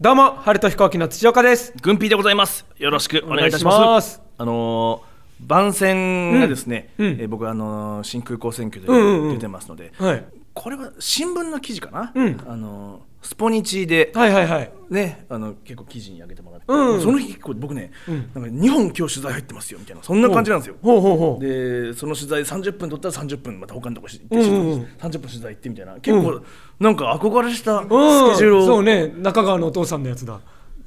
どうも春と飛行機の土岡です。軍ピーでございます。よろしくお願いいたします。お願いします。あのー番宣がですね、うん。うん。えー僕はあのー新空港選挙でうんうんうん。出てますので、はい。これは新聞の記事かな、うん。あのースポニチで、はいはいはい。ね、あの結構記事に上げてもらって、うん。その日結構僕ね、ん。なんか日本今日取材入ってますよみたいなそんな感じなんですよ。ほうほうほう。でその取材30分取ったら30分また他のとこ行って、うんうんうん。30分取材行ってみたいな。結構、なんか憧れしたスケうんジュールを。そうね中川のお父さんのやつだ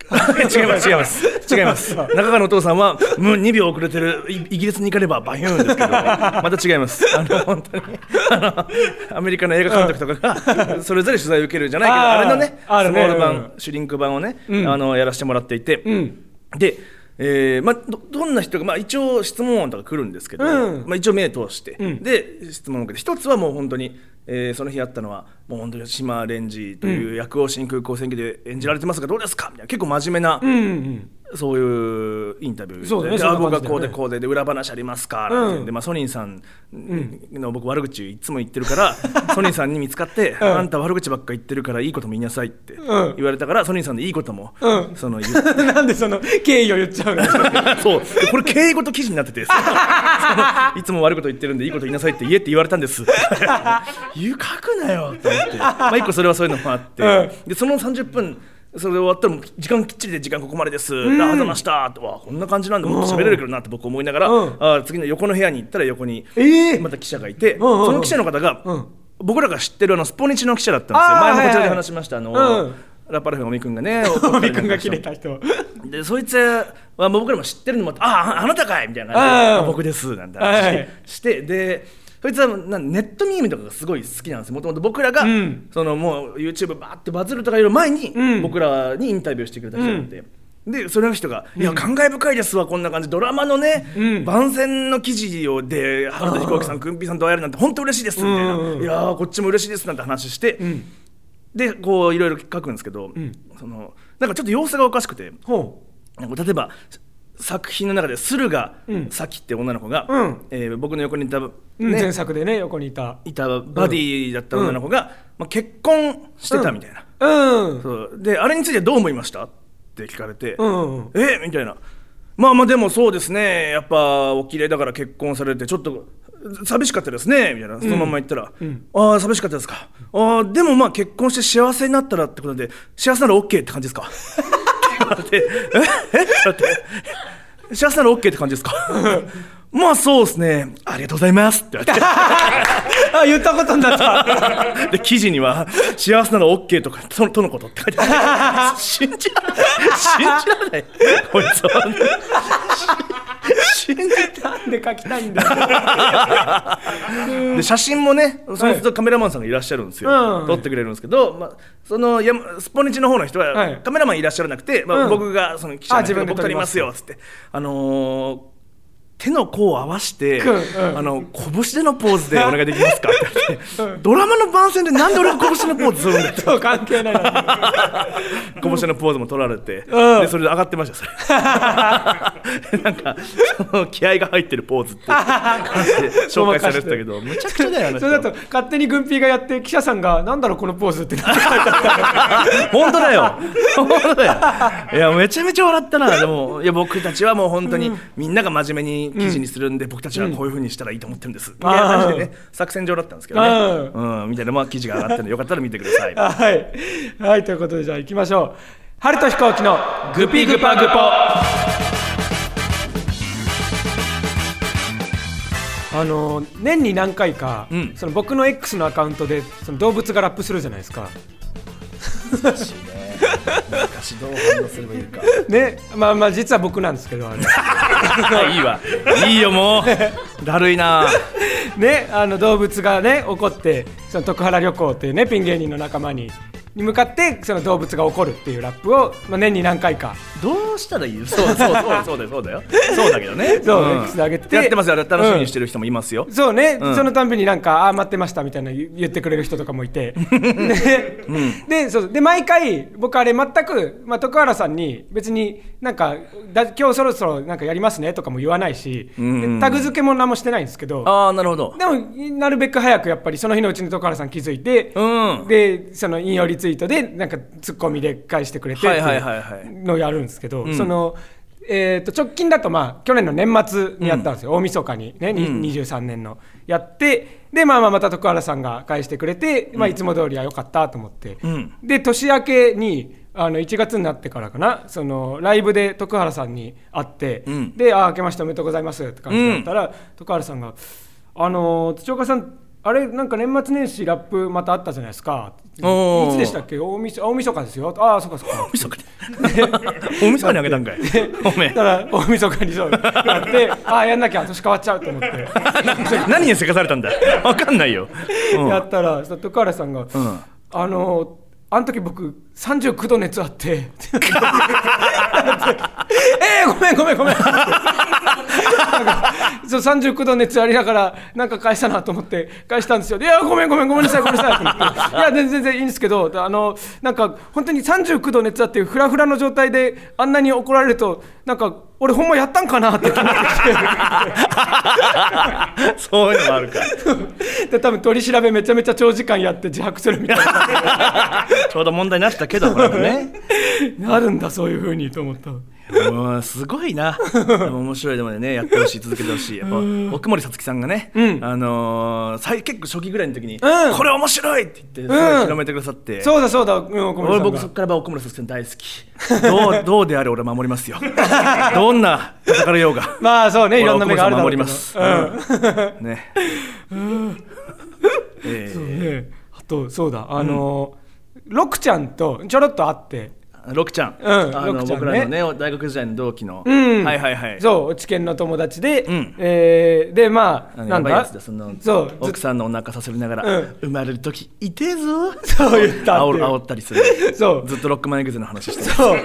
違います違います。違います。中川のお父さんはもう2秒遅れてるイイギリスに行かねばバヒューンですけど。また違います。あの本当に。あのアメリカの映画監督とかがそれぞれ取材を受けるじゃないけどあれのねスモール版、うん。シュリンク版をね、うん。あのやらせてもらっていて、うん。で、えーまあ、どどんな人が、まあ、一応質問音とか来るんですけど、うん。まあ、一応目通して、うん。で質問を受けて。一つはもう本当に、えーその日あったのはもう本当に島レンジという役を新空港選挙で演じられてますがどうですか？みたいな結構真面目な、そういうインタビュー。でねでそんなあ僕がこうでこうでで裏話ありますかなんて言うん。で、まあ、ソニーさんの僕悪口いつも言ってるから、ソニーさんに見つかって、ん。あんた悪口ばっか言ってるからいいことも言いなさいってん。言われたから、ソニーさんでいいことも、うん。その なんでその経緯を言っちゃうの そう。でこれ敬語と記事になってていつも悪いこと言ってるんでいいこと言いなさいって言えって言われたんです。言う書くなよと思って。まあ一個それはそういうのもあって、うん。でその30分それで終わったらもう時間きっちりで時間ここまでです、うございました。と。わこんな感じなんでもっと喋れるけどな。って僕思いながら、うん。あ次の横の部屋に行ったら横にええまた記者がいて、んうんうん。その記者の方が、うん。僕らが知ってるあのスポニチの記者だったんですよ。あー前もこちらではいはい話しました、あの、うん。ラパルフェの尾身君がね尾身君が切れた人。でそいつは僕らも知ってるのもあって「あああなたかい!」みたいな僕です」なんて話はい。してでそいつはなネットミームとかがすごい好きなんですよ。もともと僕らが、うん。そのもう YouTube バーってバズるとかより前に、うん。僕らにインタビューしてくれた人がいて。でその人が「いや感慨深いですわこんな感じドラマのね、うん。番宣の記事をで原田飛行機さんくんぴーさんと会えるなんて本当嬉しいです」みたいな「うんうんうん。いやーこっちも嬉しいです」なんて話して、ん。でこういろいろ書くんですけど、そのなんかちょっと様子がおかしくて。ほなんか例えば作品の中で駿河うん。咲って女の子が、うん。えー僕の横にいた、う、うん、前ね、作でね横にいた。いたバディだった女の子が、まあ、結婚してたみたいな、うん。そう。であれについてどう思いました？って聞かれて、うんうんえ？みたいな。まあまあでもそうですね。やっぱお綺麗だから結婚されてちょっと寂しかったですね。みたいな。そのまま言ったら、ああ寂しかったですか。ああでもまあ結婚して幸せになったらってことで幸せなら OK って感じですか？って。え？え？って。幸せなら OK って感じですか？まあそうですね。ありがとうございます。って言われて。あ言ったことになった。で記事には「幸せなら OK とかととのこと」って書いてある。信じられない信じられない。こいつは信じなんで書きたいんだよ。で写真もねその人カメラマンさんがいらっしゃるんですよ、うん。撮ってくれるんですけど、まあ、そのやスポニチの方の人は、はい。カメラマンいらっしゃらなくて、まあうん。僕がその記者あの僕撮ります。すよっつって。あのー手の甲を合わせて、うんうん。あの拳でのポーズでお願いできますか？って言って、ドラマの番宣でなんで俺が拳のポーズするんだよ。そう関係ない 拳のポーズも取られて、うん。でそれで上がってましたそれ。なんかその気合が入ってるポーズって。紹介されてたけどむちゃくちゃだよあの人。それだと勝手に軍ピーがやって記者さんがなんだろうこのポーズって。本当だよ。本当だよ。いやめちゃめちゃ笑ったな。でもいや僕たちはもう本当にみんなが真面目に記事にするんで、僕たちはこういうふうにしたらいいと思ってるんです、みたいな感じでね作戦上だったんですけどね、うん、みたいなまあ記事が上がってるのでよかったら見てください。はい、はい、ということでじゃあ行きましょう。春と飛行機のグピグパグポ。あの年に何回か、うん。その僕の X のアカウントでその動物がラップするじゃないですか。難しいね難しいどう反応すればいいか。ねまあまあ実は僕なんですけどあれ。いいわ。いいよもう。だるいな。ねあの動物がね怒ってその徳原旅行っていうねピン芸人の仲間にに向かってその動物が怒るっていうラップを、まあ、年に何回か。どうしたらいいよそうそうそうそうだよそうだよ。そうだけどね。そううん。X で上げて。てやってますよ。楽しみにしてる人もいますよ、そうね、うん。そのたんびになんか、ああー、待ってましたみたいな言言ってくれる人とかもいて、で、でそうで毎回、僕、あれ、全く、まあ、徳原さんに、別になんかだ、今日そろそろなんかやりますねとかも言わないし、んでタグ付けも何もしてないんですけど、ああなるほど。でも、なるべく早くやっぱり、その日のうちに徳原さん気づいて、うん。で、その引用リツイートで、なんか、ツッコミで返してくれてってはいうのをやるんですけど、ん。その、えー、と直近だと、まあ、去年の年末にやったんですよ、大晦日にね、にうん。23年のやってで、まあ、まあまた徳原さんが返してくれて、まあ、いつも通りは良かったと思って、うん。で年明けにあの1月になってからかなそのライブで徳原さんに会って、うん。で「ああ明けましておめでとうございます」って感じだったら、徳原さんが「あのー土岡さんあれなんか年末年始ラップまたあったじゃないですか」いつでしたっけ？大晦大晦日ですよ」ああそっかそっか」大晦日。に大晦日にあげたんかい。おめえ。だから大晦日にそう。やってああやんなきゃ年変わっちゃうと思って。何にせかされたんだ。わかんないよ、うん。やったらそ徳原さんが、ん。あのあの時僕39度熱あって。えー、ごめんごめんごめん。そう39度熱ありながらなんか返したなと思って返したんですよ。いやごめんごめんごめんなさいごめんなさい。っていや全然全然いいんですけどあのなんか本当に39度熱あってフラフラの状態であんなに怒られるとなんか俺ほんまやったんかなって気になってきて。そういうのもあるか で多分取り調べめちゃめちゃ長時間やって自白するみたいな。ちょうど問題になってたけどこれもね。なるんだそういうふうにと思ったうんすごいな。面白いでもねやってほしい続けてほしい。やっぱ奥森さつきさんがね、うん。あのー最結構初期ぐらいの時に、うん。これ面白いって言って広めてくださって、そうだそうだ、うん、小森さんが。俺僕そっから奥森さつきさん大好き。どう どうであれ俺は守りますよ。どんな叩かれようが。まあそうねいろんな目があるだろうけど。守ります、うん。ね。えそうーね。あとそうだあのーロクちゃんとちょろっと会ってロクちゃん、うんあロクちゃんね。の僕らのね大学時代の同期の、うん。はいはいはい。そう知見の友達で、うん。えーでまあなんだ？そのそうず奥さんのお腹させりながら、うん。生まれる時痛えぞ。そう言ったって煽ったりする。そう。ずっとロックマンエグゼの話してる。そう。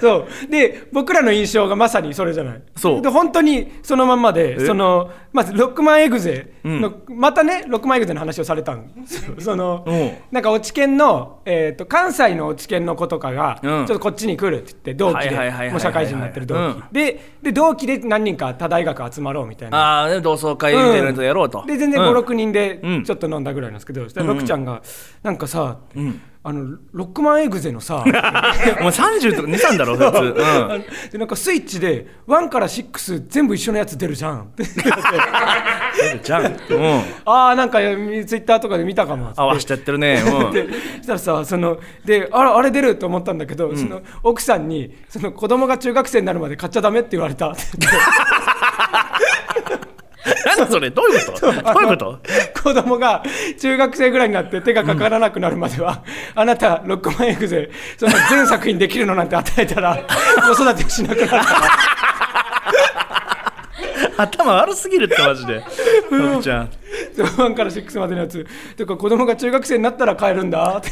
そう。で僕らの印象がまさにそれじゃない？そう。で本当にそのまんまでえ？そのまずロックマンエグゼの、またねロックマンエグゼの話をされたん。ですよそのう。んなんか落研の、えー、と関西の落研の子とかが、うん。ちょっとこっちに来るって言って同期でもう社会人になってる同期、うん。でで同期で何人か他大学集まろうみたいな。あ同窓会みたいなやつやろうと、で全然うん。56人でうん。ちょっと飲んだぐらいなんですけど、そしたらロクちゃんがなんかさ、んあのロックマンエグゼのさ お前30とか23だろ普通、うん、でなんかスイッチで1から6全部一緒のやつ出るじゃん。ってじゃん、うん、ああなんかツイッターとかで見たかも。っつって合わしちゃってるね、うん、でそしたらさそのであらあれ出ると思ったんだけど、その奥さんにその子供が中学生になるまで買っちゃダメって言われた。って言って 何それ？どういうこと？どういうこと？子供が中学生ぐらいになって手がかからなくなるまでは、あなたロックマンエグゼその全作品できるのなんて与えたら 子育てしなくなるから。頭悪すぎるってマジで。ロクちゃん。1から6までのやつ。とか子供が中学生になったら買えるんだ。って。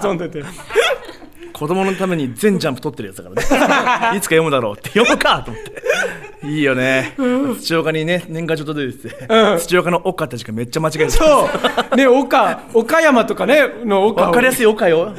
望んでて子供のために全ジャンプ取ってるやつだからね。いつか読むだろうって読むかと思って。いいよね。土岡にね年賀状届いてて、うん。土岡の岡って時間めっちゃ間違えてたそう。ね岡岡山とかねの岡を。わかりやすい岡よ。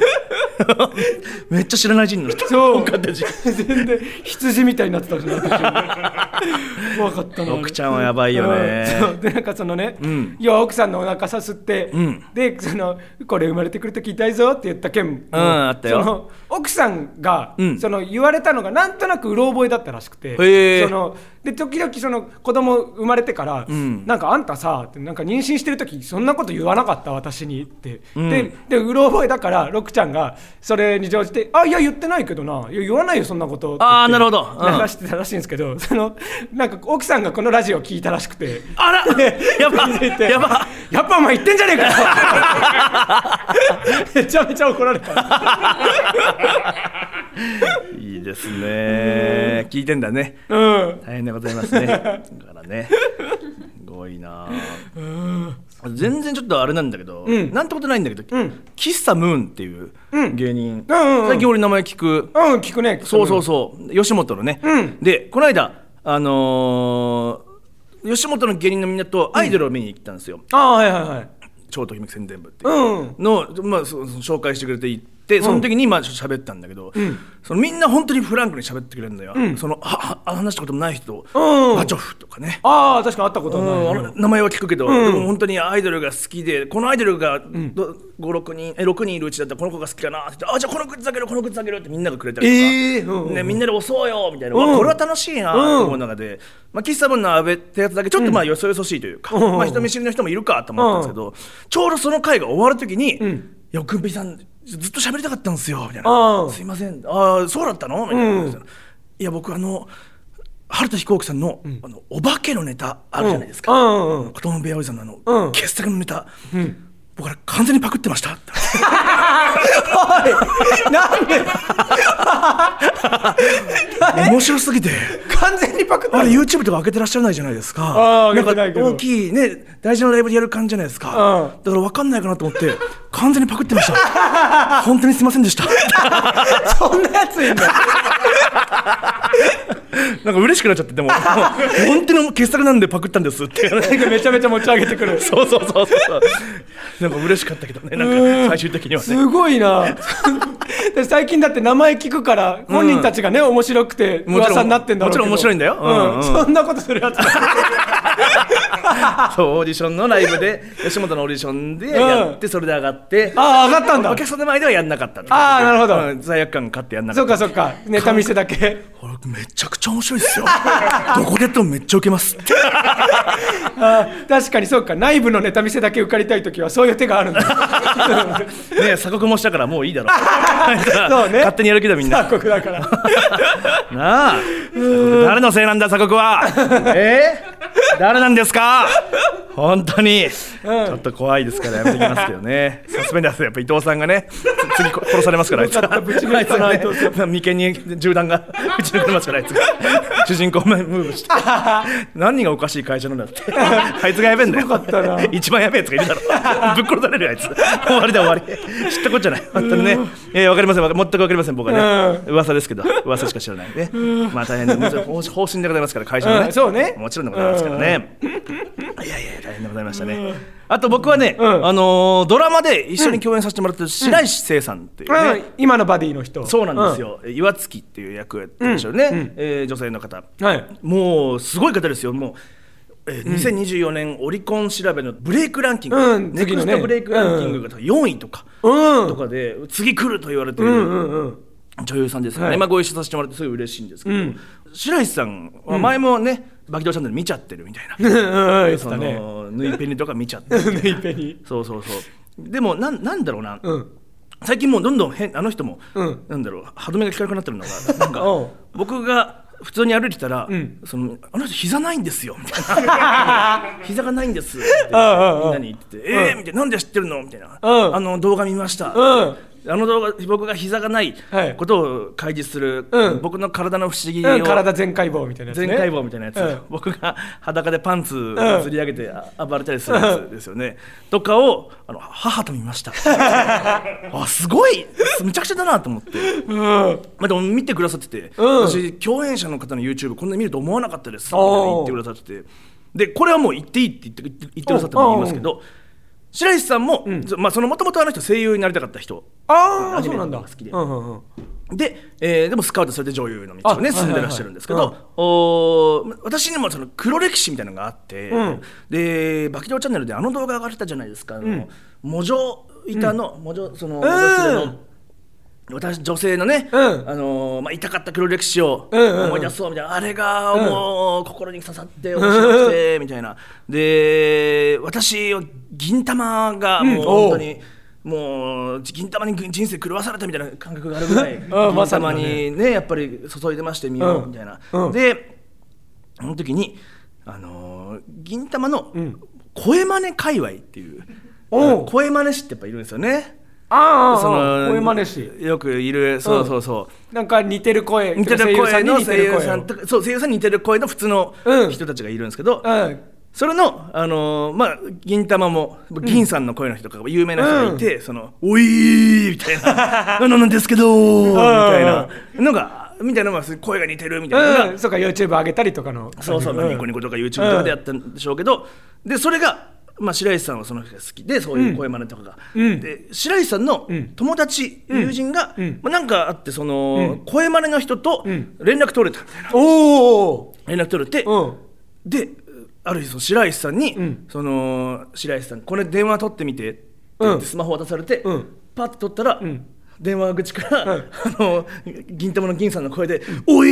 めっちゃ知らない人の人そう。岡って字全然羊みたいになってたしな私怖かったな奥ちゃんはやばいよね。う。んでなんかそのね、ん。要は奥さんのお腹さすって、ん。でそのこれ生まれてくる時痛いぞって言った件もうんあったよ奥さんが、うん。その言われたのがなんとなくうろ覚えだったらしくてへー。そので時々その子供生まれてから、ん。なんかあんたさなんか妊娠してる時そんなこと言わなかった私にって、ん。ででうろ覚えだからロクちゃんがそれに乗じて「あいや言ってないけどな。いや言わないよそんなこと」あーなるほど。うん。流してたらしいんですけど、そのなんか奥さんがこのラジオ聞いたらしくて。あら。やば。聞いてやば。やっぱお前言ってんじゃねえかよ。めちゃめちゃ怒られた いいですね。聞いてんだね。うん。大変でございますね。だからね。ごごいな。全然ちょっとあれなんだけど、ん。なんてことないんだけど、ん。喫茶ムーンっていう芸人、うんうんうん。最近俺名前聞く、うん聞くね。そうそうそう。吉本のね、うん。でこの間あのー吉本の芸人のみんなとアイドルを見に行ったんですよ、ああはいはいはい。超ときめき宣伝部っていううん。の、まあ、そその紹介してくれて行ってその時にまあ喋ったんだけど、そのみんな本当にフランクに喋ってくれるんだよ、そのああ話したこともない人、うん。バチョフとかね。ああ確かに会ったことうんないあの名前は聞くけど、でも本当にアイドルが好きでこのアイドルが56人え6人いるうちだったらこの子が好きかなって言ってあじゃあこのグッズあげるこのグッズあげるってみんながくれたりとか、ええうん。うんね、みんなで押そうよみたいな、うん。わこれは楽しいなと思う中で、まあ、喫茶分の阿部ってやつだけちょっとまあよそよそしいというか、まあ、人見知りの人もいるかと思ったんですけど、ちょうどその回が終わる時に「いやくんぴーさんずっと喋りたかったんですよ」みたいな。うん「すいません。ああそうだったの?」みたいな、いや僕あの春田飛行機さんの,、あのお化けのネタあるじゃないですか、うんうんうん。子供部屋おじさんのあの、うん。傑作のネタ、僕あれ完全にパクってました。ってなんで面白すぎて。完全にパクった。あれ YouTube とか開けてらっしゃらないじゃないですか。なんか開けてないけど。大きいね大事なライブでやる感じじゃないですか、うん。だから分かんないかなと思って完全にパクってました。本当にすいませんでした。そんなやついんだ なんか嬉しくなっちゃってでも。本当に傑作なんでパクったんですって。めちゃめちゃ持ち上げてくる。そうそうそうそう。なんか嬉しかったけどねなんか最終的にはね。すごいな。で最近だって名前聞くから本人たちがね面白くて噂になってんだろうけど。もちろん面白いんだよ。うんうん。そんなことするやつ そうオーディションのライブで吉本のオーディションでやって、それで上がってああ上がったんだ。お客さんの前ではやんなかったあーなるほど。うん罪悪感買ってやんなかった。そっかそっか。ネタ見せだけ。俺めちゃくちゃ面白いですよ。どこでやってもめっちゃウケますって。あー確かにそうか。内部のネタ見せだけ受かりたい時はそういう手があるんだ。ね鎖国もしたからもういいだろ。そうね。勝手にやるけどみんな。鎖国だから。なあ。誰のせいなんだ鎖国は。えー？誰なんですか？本当に、ちょっと怖いですからやめてきますけどね。サスペンダーズやっぱ伊藤さんがねつ次こ殺されますからあいつ。よかったぶち抜いたなね眉間に銃弾が撃ち抜かれますからあいつが。主人公ムーブして。何がおかしい会社なんだって。あいつがやべえんだよ。かったな。一番やべえやつがいるだろぶっ殺されるよあいつ。終わりだ終わり。知ったことじゃない。本当にね。えー、わかりません全くわかりません僕はね。噂ですけど。噂しか知らない。ね。まあ大変で方方針でございますから会社のね、うんそうね。もちろんでございますからね、いやいや大変でございましたね、あと僕はね、ん。あのードラマで一緒に共演させてもらってる白石聖さんっていうね、うん。今のバディの人。そうなんですよ、岩月っていう役をやってるんでしょうね、えー女性の方。うんはい。もうすごい方ですよ。もう、えー2024年オリコン調べのブレイクランキング、うん。ネクストブレイクランキングが4位とか、うん。とかで次来ると言われてる、女優さんですから今ご一緒させてもらってすごい嬉しいんですけど、うん。白石さんは前もね「バキドーチャンネル」見ちゃってるみたいな。その縫いペニとか見ちゃってるネイペに。そうそうそう。でもなんなんだろうな、うん。最近もうどんどん変あの人も、うん。なんだろう歯止めが効かなくなってるのが。なんか僕が普通に歩いてたら、ん。そのあの人膝ないんですよみたいな。膝がないんですってみんなに言ってて、えーみたいな。なんで知ってるのみたいな、うん。あの動画見ました、うんあの動画僕が膝がないはい。ことを開示する、うん。僕の体の不思議を、うん体全解剖みたいなやつね。全解剖みたいなやつ、うん。僕が裸でパンツずり上げてあ暴れたりするやつですよね、とかをあの母と見ました。あすごい！むちゃくちゃだなと思って、うん。まあ、でも見てくださってて、うん。私共演者の方の YouTube こんなに見ると思わなかったです。みたいな言ってくださってて。でこれはもう言っていいって言って言って言ってくださっても言いますけど白石さんも、まあ、そのもともとあの人声優になりたかった人。ああそうなんだ。が好きで。うんうんうん。で、えーでもスカウトされて女優の道をねあ進んでらっしゃるんですけど、はいはいおー私にもその黒歴史みたいなのがあって、うん。で「バキドーチャンネル」であの動画上がってたじゃないですかあの、モジョ板の、モジョその、私の私女性のね、うん。あのーまあ、痛かった黒歴史をうんうんうん。思い出そうみたいな、あれがもう心に刺さって面白くてみたいな。で私は銀玉がもう本当に、もう銀玉に人生狂わされたみたいな感覚があるぐらい銀玉さにだね。やっぱり注いでましてみようみたいな、うん。でその時にあのー銀玉のん。声真似界隈っていう。声真似師ってやっぱいるんですよね。ああその声真似し。よくいるそうそうそう、なんか似てる声似てる声の声優さんととかそう声優さんに似てる声の普通のうん。人たちがいるんですけど、うん。それの、あのーまあ、銀玉も銀さんの声の人とか有名な人がいて、その「おいー」みたいな「なんなんですけどー」みたいな。のがみたいなのが声が似てるみたいなのがうん、そうか YouTube 上げたりとかの。そうそう、ん。ニコニコとか YouTube とかでやったんでしょうけど、でそれが、まあ、白石さんはその人が好きでそういう声真似とかが、うん。で白石さんのん。友達、友人が、うん。まあ、なんかあってその、声真似の人とん。連絡取れたみたいな。おお連絡取れて、うん。である日その白石さんに、ん。その白石さんこれ電話取ってみてって言ってうん。スマホ渡されて、うん。パッと取ったら、ん電話口から、うんあの銀玉の銀さんの声で「おい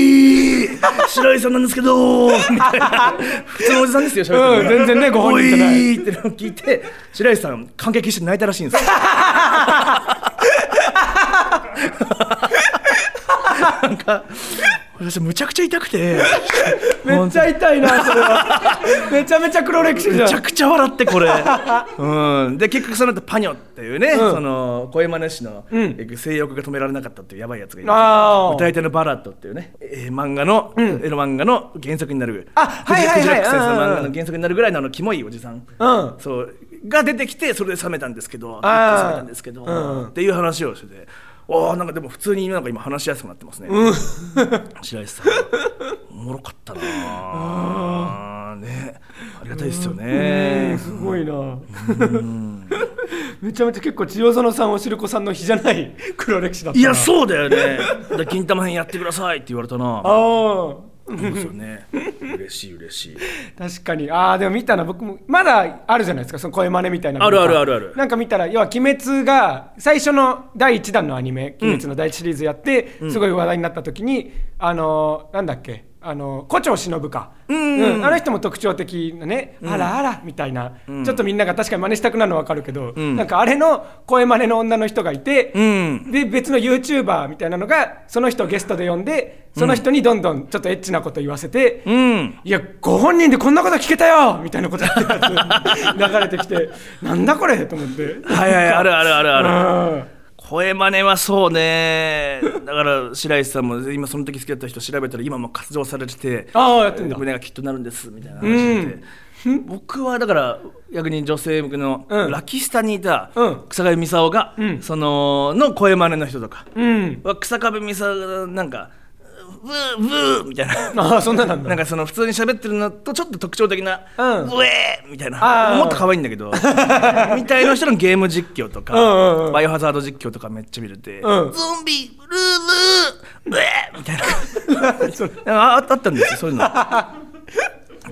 ー白石さんなんですけど」みたいな。普通のおじさんですよ喋ってうん全然ねご本人じゃないってのを聞いて白石さん感激して泣いたらしいんですよ。なんか私むちゃくちゃ痛くて。めっちゃ痛いなそれは。めちゃめちゃ黒歴史じゃん。めちゃくちゃ笑ってこれ、うん、で結局その後パニョっていうね、うん。その声真似師の、ん性欲が止められなかったっていうやばいやつがいる。歌い手のバラットっていうね、えー漫画の、エロ漫画の原作になる。あはいはいはい。藤木先生のうんうん。漫画の原作になるぐらいのあのキモいおじさん、うん。そうが出てきてそれで冷めたんですけど冷めたんですけど、うん。っていう話をしてて。おーなんかでも普通になんか今話しやすくなってますね、白石さん。おもろかったな あね。ありがたいですようねん。すごいな。めちゃめちゃ結構千代園さんおしるこさんの日じゃない 黒歴史だったな。いやそうだよね。で金玉編やってくださいって言われたな。ああ。そうですよね。嬉しい嬉しい。確かに。ああでも見たな僕もまだあるじゃないですか。その声真似みたいなのあるあるあるある。なんか見たら要は「鬼滅」が最初の第1弾のアニメ「鬼滅」の第1シリーズやって、すごい話題になった時にあのーなんだっけ？あの胡蝶忍か、うん。あの人も特徴的なね、あらあらみたいな、ちょっとみんなが確かに真似したくなるの分かるけど、ん。なんかあれの声真似の女の人がいて、うん。で別の YouTuber みたいなのがその人をゲストで呼んでその人にどんどんちょっとエッチなこと言わせて、うん。いやご本人でこんなこと聞けたよみたいなことやってるやつ 流れてきてなんだこれと思って。はいはいあるあるあるある。うん声真似はそうね。だから白石さんも今その時好きだった人調べたら今も活動されててああやってんだ。胸がきっとなるんですみたいな話で、僕はだから逆に女性向けのうん。ラキスタにいたうん。草壁美沙が、ん。そのの声真似の人とか。うん。は草壁美沙がなんかブーブーみたいな。ああそんななんだ。なんかその普通に喋ってるのとちょっと特徴的な「うん。ー!」みたいな。もっと可愛いんだけど みたいな人のゲーム実況とか、うんうんうん。バイオハザード実況とかめっちゃ見れて「うん。ゾンビルーブーウェー!」みたいな。あああったんですよそういうの。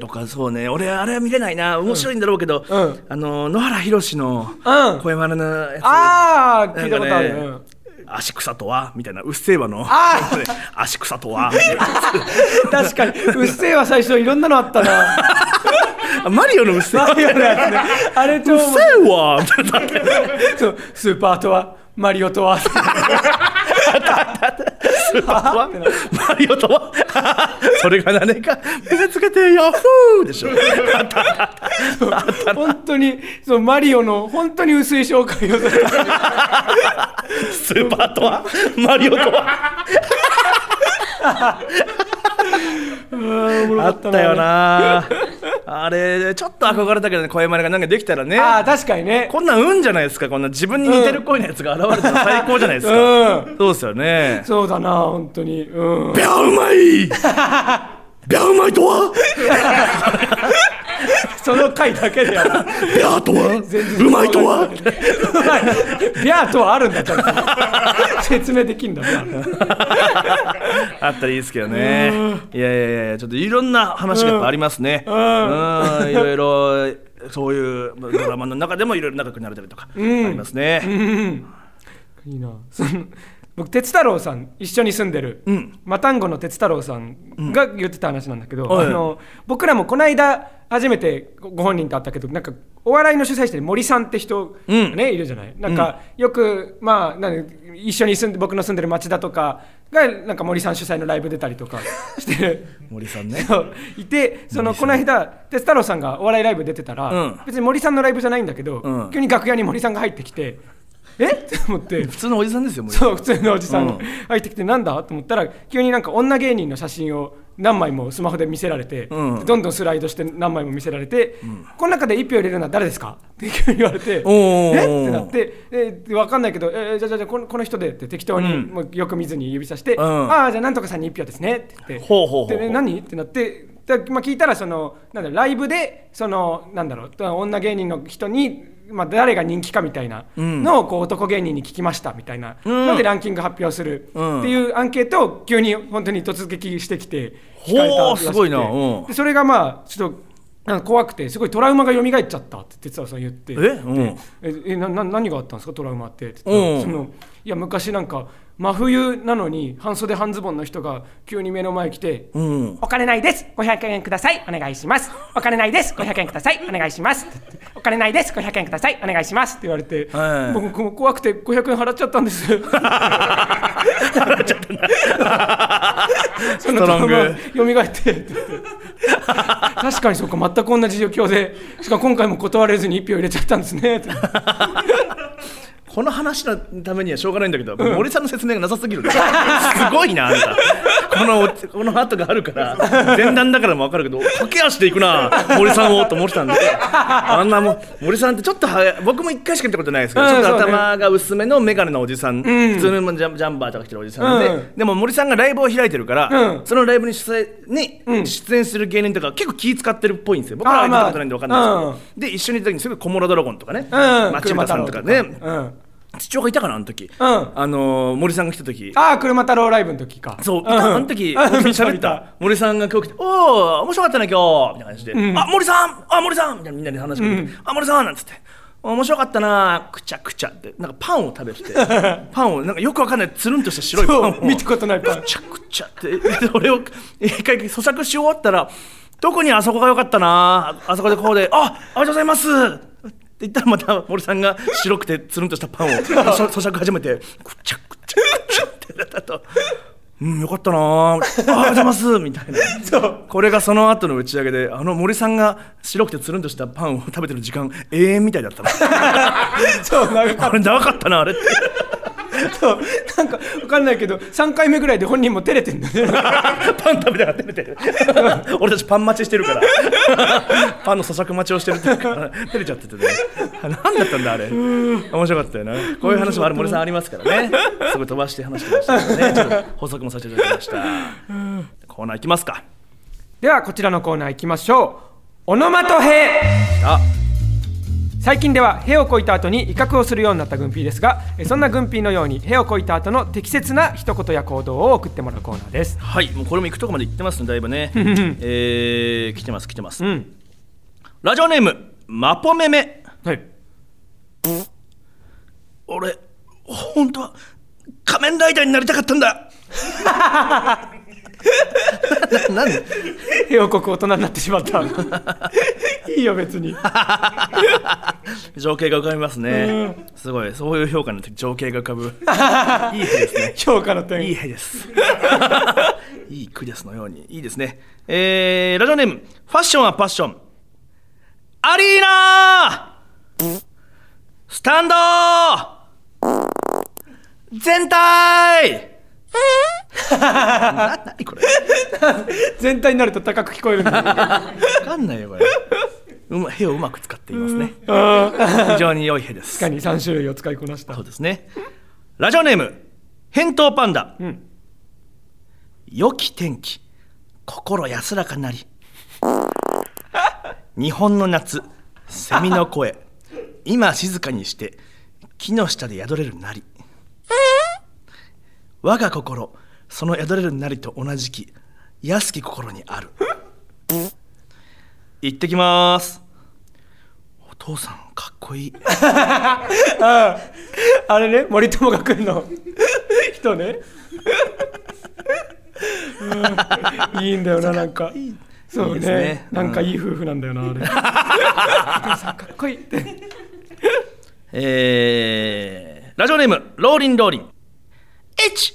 とかそうね。俺あれは見れないな。面白いんだろうけど、うん。あの野原宏のうん。声真似のやつ、ああ聞いたことある、足草とはみたいなうっせぇわの。あ足草とは。確かにうっせぇは最初いろんなのあったな。あ マリオのうっせぇわ。マリオのやつね。あれ超うっせぇわ。そうスーパーとはマリオとは。スーパーとはマリオとは。それが何か。目がつけてヤフーでしょ。本当にそうマリオの本当に薄い紹介をされたスーパーとは？マリオとは？あったよな。あれちょっと憧れたけどね声真似がなんかできたらね。ああ確かにね。こんなん運じゃないですか？こんな自分に似てる声のやつが現れたら最高じゃないですか、うん。そうですよね。そうだな本当に。うん。ビャーうまいビャーうまいとは？その回だけでやるビャーとは？うまいとは？ビャーとはあるんだちゃんと。説明できんだなあったらいいですけどね。いやいやいやちょっといろんな話がやっぱありますね。うん。いろいろそういうドラマの中でもいろいろ仲良くなれたりとかありますね。いいな。僕鉄太郎さん一緒に住んでる、ん。マタンゴの鉄太郎さんが言ってた話なんだけど、はい。あの僕らもこの間初めてごご本人と会ったけどなんかお笑いの主催者で森さんって人うん。ね、いるじゃない？なんか、よくまあなんで一緒に住んで僕の住んでる町田とかがなんか森さん主催のライブ出たりとか してる森さんね。いてそのこの間鉄太郎さんがお笑いライブ出てたら、うん。別に森さんのライブじゃないんだけど、うん。急に楽屋に森さんが入ってきてえ？って思って。普通のおじさんですよそう普通のおじさんがうん。入ってきてなんだ？と思ったら急になんか女芸人の写真を何枚もスマホで見せられて、うん。どんどんスライドして何枚も見せられて、この中で1票入れるのは誰ですか？って急に言われてえ？ってなってえ分かんないけど、えーじゃあじゃあじゃあこのこの人でって適当に、うん。もうよく見ずに指さして、ん。ああじゃあなんとかさんに1票ですねって言って。ほうほうほうでね何？ってなってで、まあ、聞いたらそのなんだライブでそのなんだろう女芸人の人に、まあ、誰が人気かみたいなのをこう男芸人に聞きましたみたいな、うん。のでランキング発表するってうんいうアンケートを急に本当に突撃してきて聞かれすごいな。うん。でそれがまあちょっとなんか怖くてすごいトラウマが蘇っちゃったって哲也さん言って。え？うん。ええなな何があったんですか？トラウマってってうん。そのいや昔なんか真冬なのに半袖半ズボンの人が急に目の前来て「うん。お金ないです500円くださいお願いします。お金ないです500円くださいお願いします」お金ないです500円くださいお願いします」って言われて、はい。僕もう怖くて500円払っちゃったんです。払っちゃったんだそのトラウマ蘇ってって言って。確かにそうか全く同じ状況でしかも今回も断れずに1票入れちゃったんですね。ってこの話のためにはしょうがないんだけど、森さんの説明がなさすぎるね。すごいなあんた。このこの後があるから前段だからも分かるけど駆け足で行くな森さんをと思ってたんであんなもう森さんってちょっとはや僕も一回しか見たことないですけど、うんちょっと頭が薄めの眼鏡のおじさん、普通のジャンジャンバーとか着てるおじさんで、うん。でも森さんがライブを開いてるから、うん。そのライブに出演に、出演する芸人とか結構気使ってるっぽいんですよ。僕らは見たことないんで分かんないですけど、で一緒にいた時にすぐ小室ドラゴンとかね、うん。町村さんとかね。うん父親がいたかなあの時、ん。あのー森さんが来た時。ああ車太郎ライブの時か。そう、いん。たあの時、喋った。森さんが今日来て、おお、面白かったね、今日。みたいな感じで、あ、森さんあ、森さんみたいなみんなで話しかけて、あ、森さんなんつって、面白かったな、くちゃくちゃって、なんかパンを食べて。て、パンを、なんかよくわかんない、つるんとした白いパンを。そう見たことないパン。くちゃくちゃって、で俺を一回咀嚼し終わったら、特にあそこが良かったな、あそこでこうで、あ、ありがとうございます言ったらまた森さんが白くてつるんとしたパンを咀咀嚼始めてくちゃくちゃくちゃってなったと「うんよかったな。あありがとうございます」みたいな。これがその後の打ち上げであの森さんが白くてつるんとしたパンを食べてる時間永遠みたいだったな そう長かっあれ長かったなあれって。たそうなんか分かんないけど3回目ぐらいで本人も照れてんだね。パン食べたら照れてる。俺たちパン待ちしてるから。パンの咀嚼待ちをしてるって照れちゃっててね。何だったんだあれ。面白かったよなこういう話もある森さんありますからね。すごい飛ばして話してましたけどね。ちょっと補足もさせていただきました。コーナーいきますか。ではこちらのコーナー行きましょう。オノマトヘ。あ最近ではへをこいた後に威嚇をするようになった軍ピーですがえそんな軍ピーのようにへをこいた後の適切な一言や行動を送ってもらうコーナーです。はいもうこれも行くとこまで行ってますねだいぶね。えー、来てます来てます、うん。ラジオネームマポメメ。はい。俺本当は仮面ライダーになりたかったんだ な なんで？へをこく大人になってしまった。いいよ別に。情景が浮かびますね、すごい。そういう評価の時情景が浮かぶ。いい絵ですね。評価の点。いい絵です。いい句ですのように。いいですね。えー、ラジオネームファッションはパッション。アリーナスタンド!全体!な何これ全体になると高く聞こえるんだわかんないよこれうま絵をうまく使っていますね非常に良い絵です確かに3種類を使いこなしたそうですね。ラジオネーム、返答パンダ。ん良き天気、心安らかなり。日本の夏、セミの声。今静かにして、木の下で宿れるなり。我が心、その宿れるなりと同じき、安き心にある。行ってきます。お父さん、かっこいい。ああ。れね森友学園の。人ね、うん。いいんだよななんか。そうね。ねなんかいい夫婦なんだよなあれ。かっこいいって。えー、ラジオネーム、ローリンローリン。1、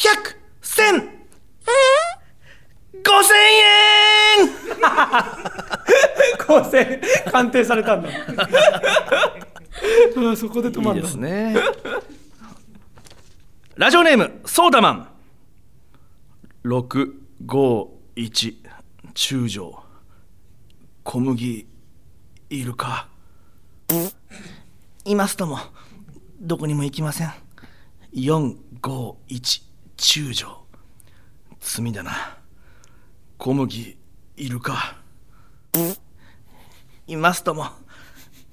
10、100、1000、5000円。構成鑑定されたんだ。あ そこで止まいいんだですね。ラジオネーム、ソーダマン。6、451中将。小麦いるか。いますとも。どこにも行きません。451中将。罪だな。小麦いるか。いますとも。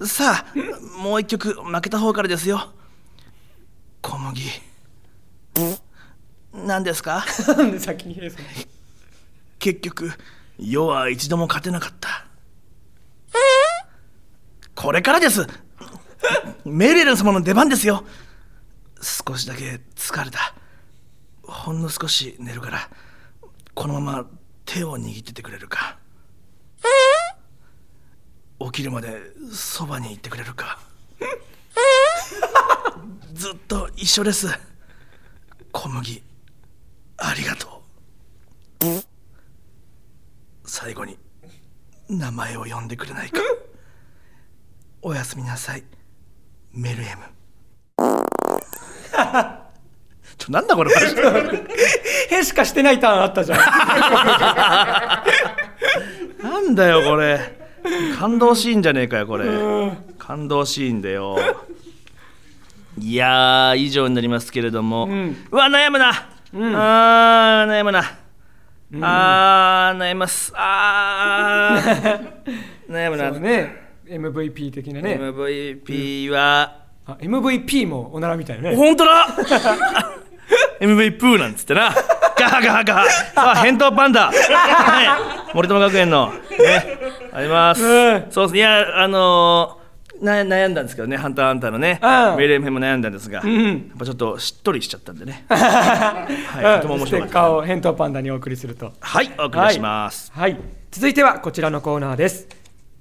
さあもう一曲負けた方からですよ。小麦。何ですか？なんで先に平さん結局世は一度も勝てなかった。これからです。メレル様の出番ですよ。少しだけ疲れたほんの少し寝るからこのまま手を握っててくれるか。起きるまでそばにいてくれるか。ずっと一緒です。小麦ありがとう。最後に名前を呼んでくれないか。おやすみなさい。メルエム。ちょなんだこれ。へしかしてないターンあったじゃん。なんだよこれ。感動シーンじゃねえかよこれ。感動シーンだよ。いやー以上になりますけれども、うん。わ悩むな、あー悩むな、あー悩みます。あー。悩むな、ね。MVP 的なね。MVP は、あ MVP もおならみたいなね。本当だ MVP プーなんつってな。ガハガハガハ。さあ返答パンダ。はい。森友学園の。ね。あります、うん。そうです。いやあのーな悩んだんですけどね、ハンターハンターのね、うん。メイレ編も悩んだんですが、んやっぱちょっとしっとりしちゃったんでね、はい、とても面ステ白かった。ッカーを返答パンダにお送りすると。はい、お送りします。はい。続いてはこちらのコーナーです。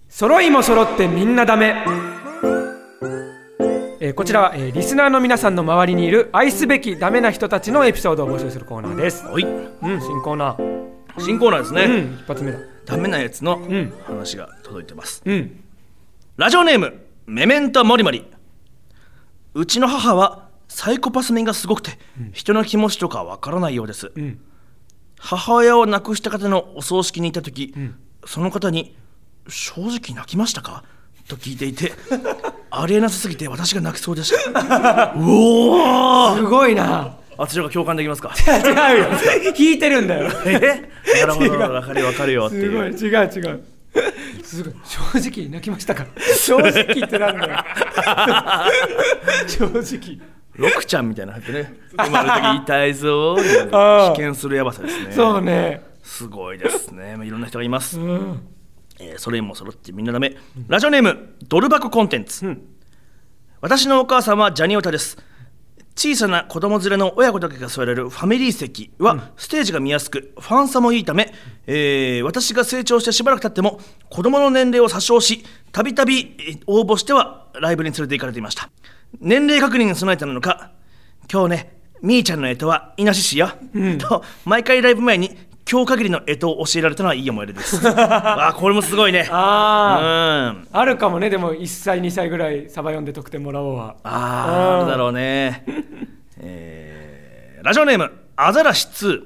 揃いも揃ってみんなダメえーこちらは、えーリスナーの皆さんの周りにいる愛すべきダメな人たちのエピソードを募集するコーナーです。はい、うん新コーナー。新コーナーですね、うん一発目だ。ダメなやつのん。話が届いてます。うん。ラジオネームメメントモリモリ。うちの母はサイコパス面がすごくて、人の気持ちとかわからないようです、ん。母親を亡くした方のお葬式に行った時、その方に「正直泣きましたか?」と聞いていてありえなさすぎて私が泣きそうでした。うおー。すごいな。あちらが共感できますか？違うよ。引いてるんだよ。え？なるほどわかるよわかるよってすごいいう違う違う。すごい正直泣きましたか？正直ってなんだよ。正直。ロクちゃんみたいなってね。生まれる時痛いぞ危険するやばさですね。そうね。すごいですね。まあいろんな人がいます。うんえーそれも揃ってみんなダメ。ラジオネーム、ドル箱コンテンツ。私のお母さんはジャニオタです。小さな子供連れの親子だけが座れるファミリー席はステージが見やすく、ファン差もいいため、えー私が成長してしばらく経っても子供の年齢を詐称したびたびえー応募してはライブに連れて行かれていました年齢確認に備えたのか今日ねみーちゃんの干支はイノシシよ、と毎回ライブ前に今日限りの干支を教えられたのはいい思い出です。あーこれもすごいね。ああうん。あるかもね。でも1歳2歳ぐらいサバ読んで得点もらおうは。あーあるだろうね、えーラジオネームアザラシ2、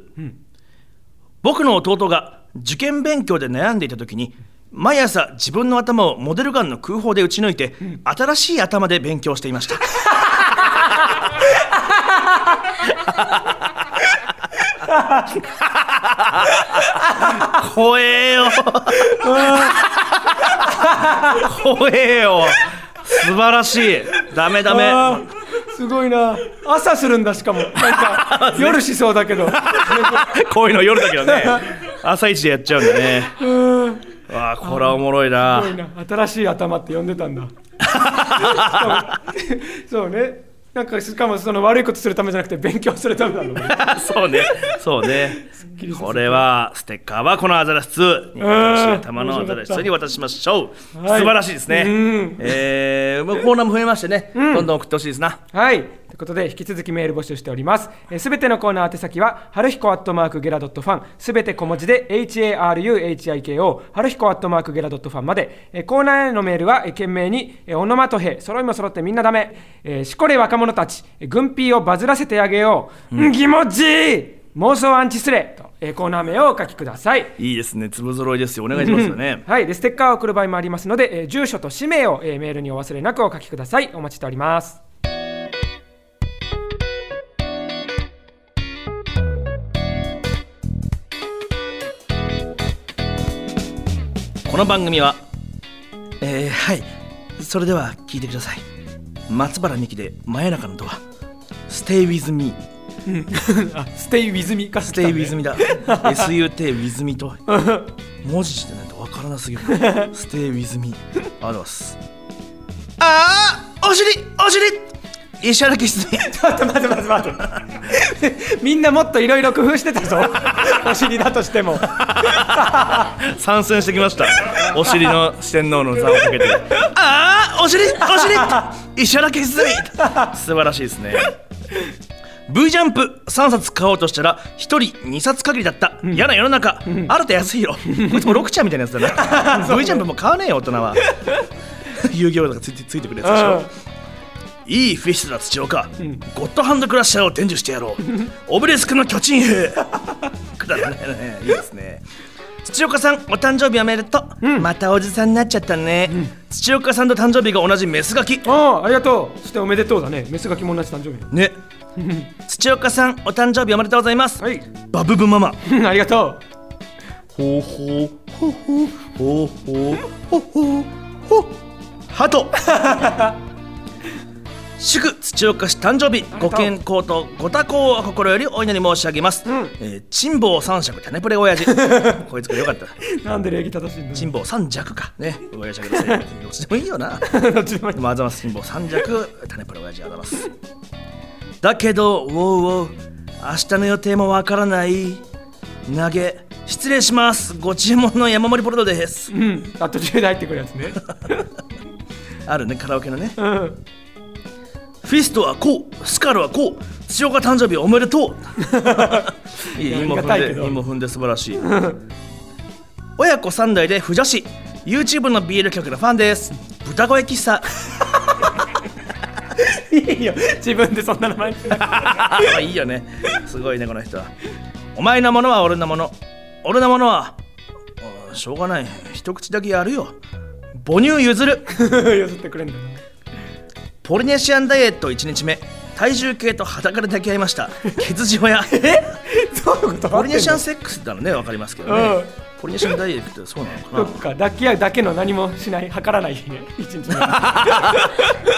僕の弟が受験勉強で悩んでいた時に毎朝自分の頭をモデルガンの空砲で撃ち抜いて、新しい頭で勉強していました 怖えよ。怖えよ。素晴らしい。ダメダメ。すごいな。朝するんだしかも。なんか 夜しそうだけど。こういうの夜だけどね。朝一でやっちゃうんだね。わあこれはおもろいな。すごいな。新しい頭って呼んでたんだ。そうねなんかしかもその悪いことするためじゃなくて勉強するためなのね。そうね。そうね。これはステッカーはこのアザラシ2に頭のアザラシ2に渡しましょう。はい。素晴らしいですね。うん。えーコーナーも増えましてね。どんどん送ってほしいですな。はい。ということで、引き続きメール募集しております。すべてのコーナー宛先は、はるひこアットマークゲラドットファン、すべて小文字で、HARUHIKO、はるひこアットマークゲラドットファンまで、えーコーナーへのメールは、えー懸命に、えーオノマトヘ、揃いも揃ってみんなダメ、えーしこれ若者たち、えー軍ピーをバズらせてあげよう、気持ちいい妄想アンチスレと、えーコーナー名をお書きください。いいですね。粒揃いですよ。お願いしますよね。はい、でステッカーを送る場合もありますので、えー住所と氏名を、えーメールにお忘れなくお書きください。お待ちしておりますの番組は？えー、はい。それでは聞いてください。松原美樹で真夜中のドア。Stay with me あステイウィズミか。Stay with me だ。SUT with me と。文字してないとわからなすぎる。Stay with me ありがとうございます。ああお尻！お尻石原キスミちょっと待って待って待って。みんなもっといろいろ工夫してたぞ。お尻だとしても。参戦してきました。お尻の四天王の座をかけて。ああお尻お尻。石原キスミ素晴らしいですね。V ジャンプ3冊買おうとしたら1人2冊限りだった、嫌な世の中、新田康弘こいつもロクちゃんみたいなやつだな。V ジャンプも買わねえよ大人は。遊戯王とかついてついてくるやつでしょいいフィッシュだ土岡、ゴッドハンドクラッシャーを伝授してやろう。オブレスクの巨人兵。くだらないね。いいですね。土岡さんお誕生日おめでとう、またおじさんになっちゃったね、土岡さんと誕生日が同じメスガキああありがとう。そしておめでとうだね。メスガキも同じ誕生日。ね。土岡さんお誕生日おめでとうございます、はい。バブブママ。うんありがとほう。ほうほうほうほうほうほうほうほう。ハト 祝土岡氏誕生日ご健康とご多幸を心よりお祈り申し上げます、ん。えー、珍宝三尺種プレ親父。こいつがよかった。うなんで礼儀正しいんだ珍宝三尺か。ね。親父あげてどっちでもいいよな。どっちでもいい。ます。辛抱三尺種プロ親父あざます。だけどウォウウォウ明日の予定もわからない。投げ失礼します。ご注文の山盛りポテトです。うん。あ途中で入ってくるやつね。あるね。カラオケのね。うんフィストはこうスカルはこう土岡誕生日おめでとう。いいも踏んで韻も踏んで素晴らしい。親子3代で不女子 YouTube の BL 曲のファンです。豚声喫茶。いいよ。自分でそんな名前。いいよね。すごいねこの人。はお前のものは俺のもの。俺のものはあしょうがない。一口だけやるよ。母乳譲る。譲ってくれんだ。なポリネシアンダイエット1日目。体重計と裸で抱き合いました。ケツジオや。ポリネシアンスセックスならね分かりますけどね、うん。ポリネシアンダイエットってそうなのそっかなか抱き合うだけの何もしない測らない 一日目。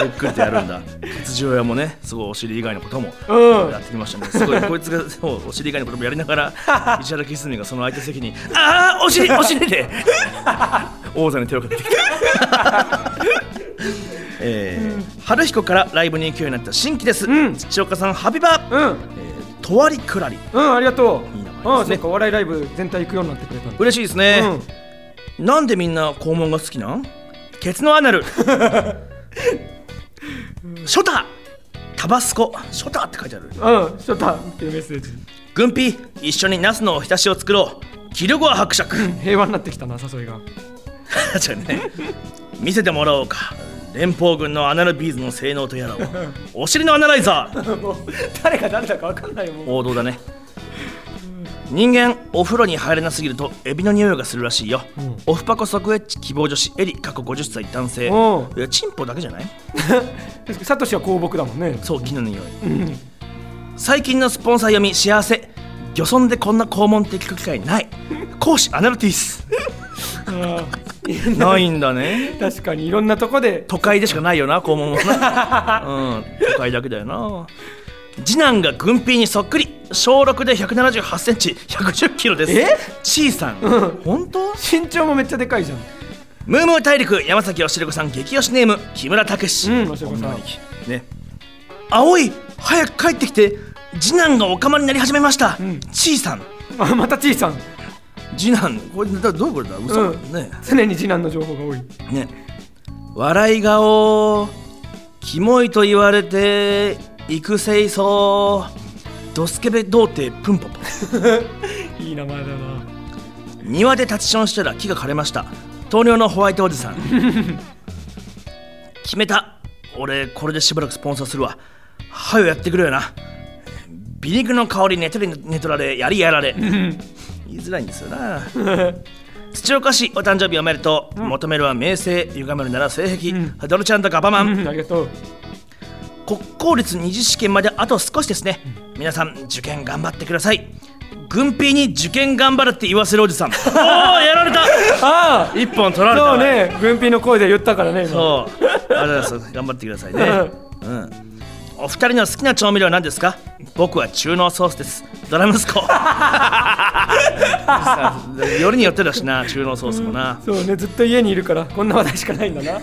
ゆっくりとやるんだ。ケツジオやもねすごいお尻以外のこともうん。やってきましたね。すごいこいつがそうお尻以外のこともやりながら 石原キスミがその相手席に「ああお尻お尻で!」王座に手をかけてきたえー春彦からライブに行くようになった新規です、ん。土岡さんハビバうん。えーとわりくらり。うんありがとう。いい名前ですね。お笑いライブ全体行くようになってくれた嬉しいですね、うん。なんでみんな肛門が好きなん？ケツのアナルショタタバスコ。ショタって書いてある。うんちょっとっていうメッセージ。軍ピ一緒にナスのおひたしを作ろう。キルゴア伯爵。平和になってきたな誘いが。じゃあね。見せてもらおうか連邦軍のアナルビーズの性能とやらをお尻のアナライザー。も う誰が誰だか分かんないよもう王道だね。人間お風呂に入れなすぎるとエビの匂いがするらしいよ、ん。オフパコ即エッチ希望女子エリ過去50歳男性。うん。いやチンポだけじゃない？サトシは香木だもんね。そう木の匂い。うん。最近のスポンサー読み幸せ。漁村でこんな肛門って聞く機会ない。講師アナルティス ないんだね。確かにいろんなとこで。都会でしかないよな肛門もな。うん都会だけだよな。次男が軍ピーにそっくり。小6で1 7 8センチ。1 1 0キロです。え？ちいさん、本当？身長もめっちゃでかいじゃん。ムームー大陸。山崎おしるこさん。激推しネーム。木村拓司うんおしるこさん。ね。葵早く帰ってきて。次男がおかまになり始めました、ん。ちいさん。あまたちいさん次男。これだどういうことだ？嘘、うん。ね。常に次男の情報が多い。ね。笑い顔キモいと言われて育成そうドスケベ童貞プンポポ。いい名前だな。庭で立ちションしたら木が枯れました。糖尿のホワイトおじさん。決めた。俺これでしばらくスポンサーするわ。はよやってくれよな。美肉の香り寝取り寝取られやりやられ言いづらいんですよな。土岡市お誕生日おめでとう、求めるは名声歪めるなら性癖、ドルちゃんとガバマン、うんありがとう。国公立二次試験まであと少しですね、皆さん受験頑張ってください。軍ピーに受験頑張るって言わせるおじさん。おおやられた。ああ。一本取られた。わそうね。軍ピの声で言ったからね今。そう。ありがとうございます。頑張ってくださいね。うん。お二人の好きな調味料は何ですか？僕は中濃ソースです。ドラ息子さ よりによってだしな中濃ソースもな。そうねずっと家にいるからこんな話題しかないんだな。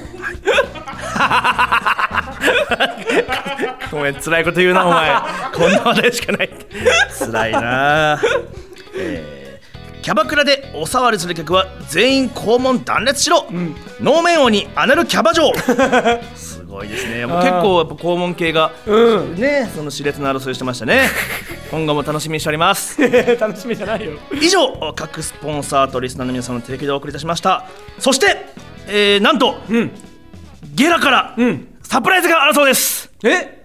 ごめん辛いこと言うなお前。こんな話題しかない。辛いな。えーキャバクラでお触りする客は全員肛門断裂しろ、能面王にアナルキャバ嬢。す ごいですね。もう結構やっぱ肛門系がうん。ねその熾烈な争いしてましたね。今後も楽しみにしております。楽しみじゃないよ。以上各スポンサーとリスナーの皆さんの提供でお送りいたしました。そして、えーなんと、ん。ゲラから、ん。サプライズがあるそうです。え？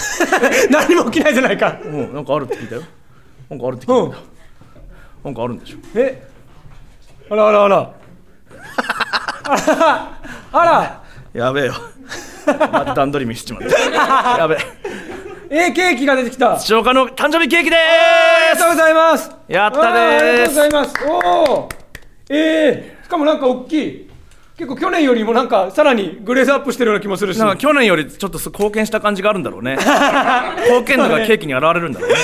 何も起きないじゃないか。うんなんかあるって聞いたよ。なんかあるって聞いたよ、なんかあるんでしょ。え？あらあらあらあら あら。やべえよ。段取り見せちまった。やべえ。えケーキが出てきた。あ土岡の誕生日ケーキでりがとうございます。やったでーす。ありがとうございます。おおえー、しかもなんか大きい結構去年よりもなんかさらにグレースアップしてるような気もするし。なんか去年よりちょっと貢献した感じがあるんだろうね。貢献度がケーキに現れるんだろうね。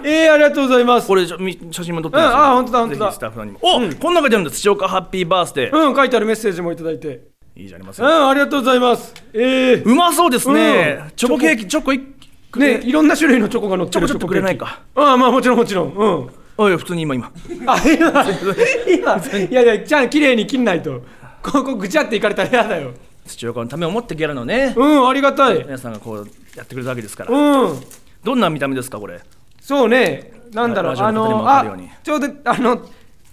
えー、ありがとうございます。これ写真も撮ってますうんあ本当だ本当だ。スタッフさんにも。お、こん中であるんだ土岡ハッピーバースデー、うん書いてあるメッセージもいただいて。いいじゃありませうんんありがとうございます。えー、うまそうですね、うん。チョコケーキチョコ。いねいろんな種類のチョコが乗ってる。チョコちょっとくれないか。ああまあもちろんもちろん。うんおい普通に今今。あ今今。いやいやじゃあ綺麗に切んないと。ここぐちゃっていかれたら嫌だよ。土岡のためを思ってギャラのね。うんありがたい。皆さんがこうやってくれたわけですから。うん。どんな見た目ですかこれ？そうね。なんだろう。あのあちょうどあの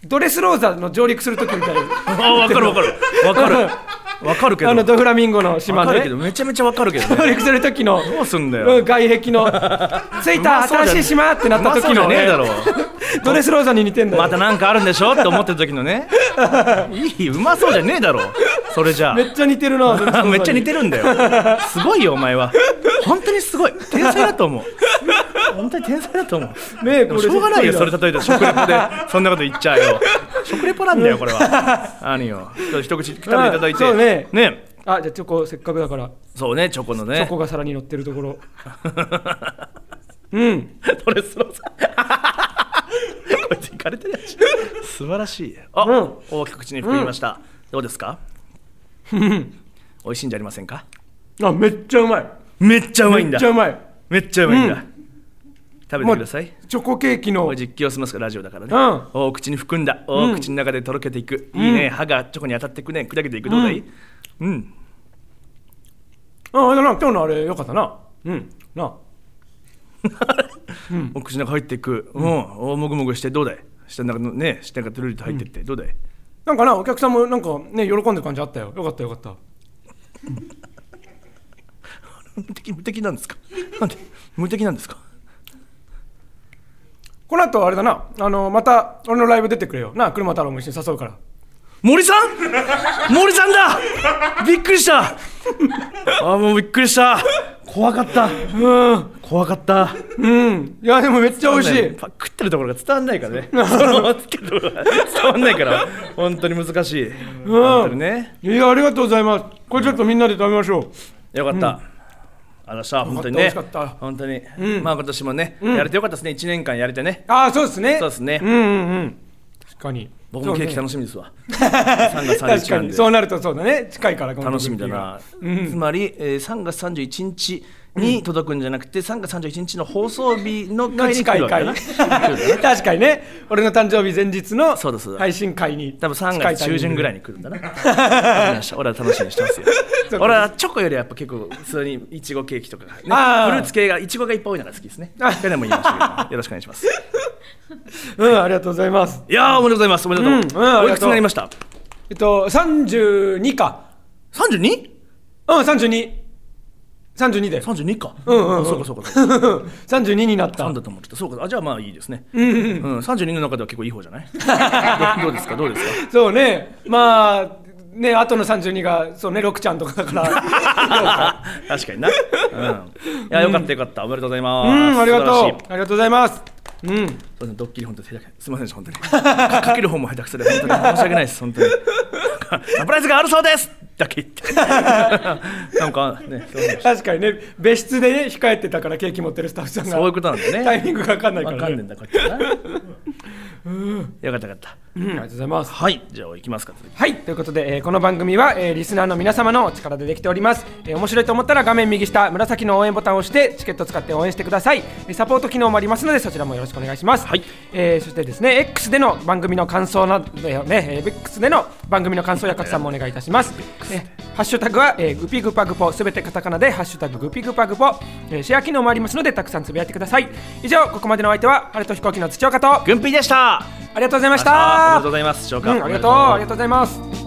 ドレスローザの上陸する時みたい。な あ分かる分かる。分かる 分かるけど。あのドフラミンゴの島けどめちゃめちゃ分かるけどね。上陸する時のどうすんだうよ。ん外壁の着いた新しい島ってなった時のね。ねえだろ。ドレスローザに似てんだよ。またなんかあるんでしょって思ってる時のね。いいうまそうじゃねえだろ。それじゃあ。めっちゃ似てるな めっちゃ似てるんだよ。すごいよお前は。本当にすごい。天才だと思う。本当に天才だと思う。ねえこれしょうがないよそれそ例えて食レポでそんなこと言っちゃうよ食レポなんだよこれは。何よ。一口食べていただいて。ね。ね。あじゃあチョコせっかくだから。そうねチョコのチョねコが皿に乗ってるところ。うん。ドレスローザこいついかれてるやつ。素晴らしい。あ、うん。大きく口に含みました、どうですか？美味しいんじゃありませんか？あめっちゃうまい。めっちゃうまいんだ。めっちゃうまい。めっちゃうまいんだ、うん食べてください。チョコケーキの。実況しますからラジオだからね、うん。お口に含んだお、うん口の中でとろけていく、いいね。歯がチョコに当たっていくね。砕けていく。どうだい？うん、ああれだな。今日のあれよかったな。うん。な。お口の中入っていく、うん。おもぐもぐしてどうだい？下の中のね下がトゥルリと入ってって、どうだい？なんかなお客さんもなんかね喜んでる感じあったよ。よかったよかった。無敵無敵なんですか？なんで？無敵なんですか？この後あれだな。あのまた俺のライブ出てくれよ。なあ車太郎も一緒に誘うから。森さん？森さんだ！びっくりした。あもうびっくりした。怖かった。うん。怖かった。うん。いやでもめっちゃ美味しい。パ食ってるところが伝わんないからね。そのつけるところが伝わんないから。本当に難しい、本当にね。いやありがとうございます。これちょっとみんなで食べましょう。よかった、あのさ本当にね。本当に、まあ今年もね、やれてよかったですね。1年間やれてね。ああそうですね。そうですね。うんうんうん。確かに。僕もケーキ楽しみですわ、3月31確か日なんで。に。そうなるとそうだね。近いから楽しみだな、つまり、えー、3月31日に届くんじゃなくて、3月31日の放送日のの回に 来るわけだな。確かにね。俺の誕生日前日の配信会に多分3月中旬ぐらいにに来るんだな。俺は楽しみにしてますよ。俺はチョコよりやっぱ結構普通にいちごケーキとか、ね、フルあーーツ系がいちごがいっぱい多いのが好きですね。あ去年も言いましたけど。よろしくお願いします。うんありがとうございます。いやーおめでとうございます。おめでとう、うんう。んおいくつになりました？えっと32か。32? うん32 32で。32か。うんうんうん。あそうかそうかそうか。32になった。3だと思ってた。そうか。あじゃあまあいいですね。うん、32の中では結構いい方じゃない？どどうですか？どうですか？そうね。まあね後の32がそうね6ちゃんとかだから。確かにな、うん、いやよかったよかった。おめでとうございます。うんありがとう。ありがとうございます。うん。そうですね、ドッキリ本当すみませんでした本当に。かかける方も下手くそで本当に。申し訳ないです本当に サプライズがあるそうです。だけ言って。なんかね確かにね別室でね控えてたからケーキ持ってるスタッフさんが。そういうことなんだね。タイミングが分かんないかわかんねえらねんだこっちはな。よかったよかったうん。ありがとうございます。はい。じゃあ行きますかはい。ということで、えーこの番組は、えーリスナーの皆様のお力でできております、えー面白いと思ったら画面右下紫の応援ボタンを押してチケット使って応援してください。えーサポート機能もありますのでそちらもよろしくお願いします、はい。えーそしてですね X での番組の感想などね、えー X での番組の感想や拡散もお願いいたします、えーハッシュタグは、えーグピグパグポすべてカタカナでハッシュタググピグパグポ、えーシェア機能もありますのでたくさんつぶやいてください。以上ここまでのお相手は晴れと飛行機の土岡とあ軍備でした。りがとうございましおめでたとうございます。紹介うん、ありがとうありがとうございます